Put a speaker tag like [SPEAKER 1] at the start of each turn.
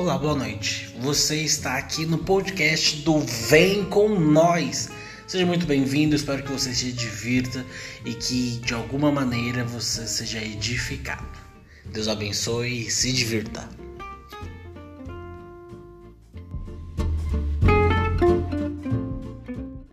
[SPEAKER 1] Olá, boa noite. Você está aqui no podcast do Vem com Nós. Seja muito bem-vindo, espero que você se divirta e que de alguma maneira você seja edificado. Deus abençoe e se divirta.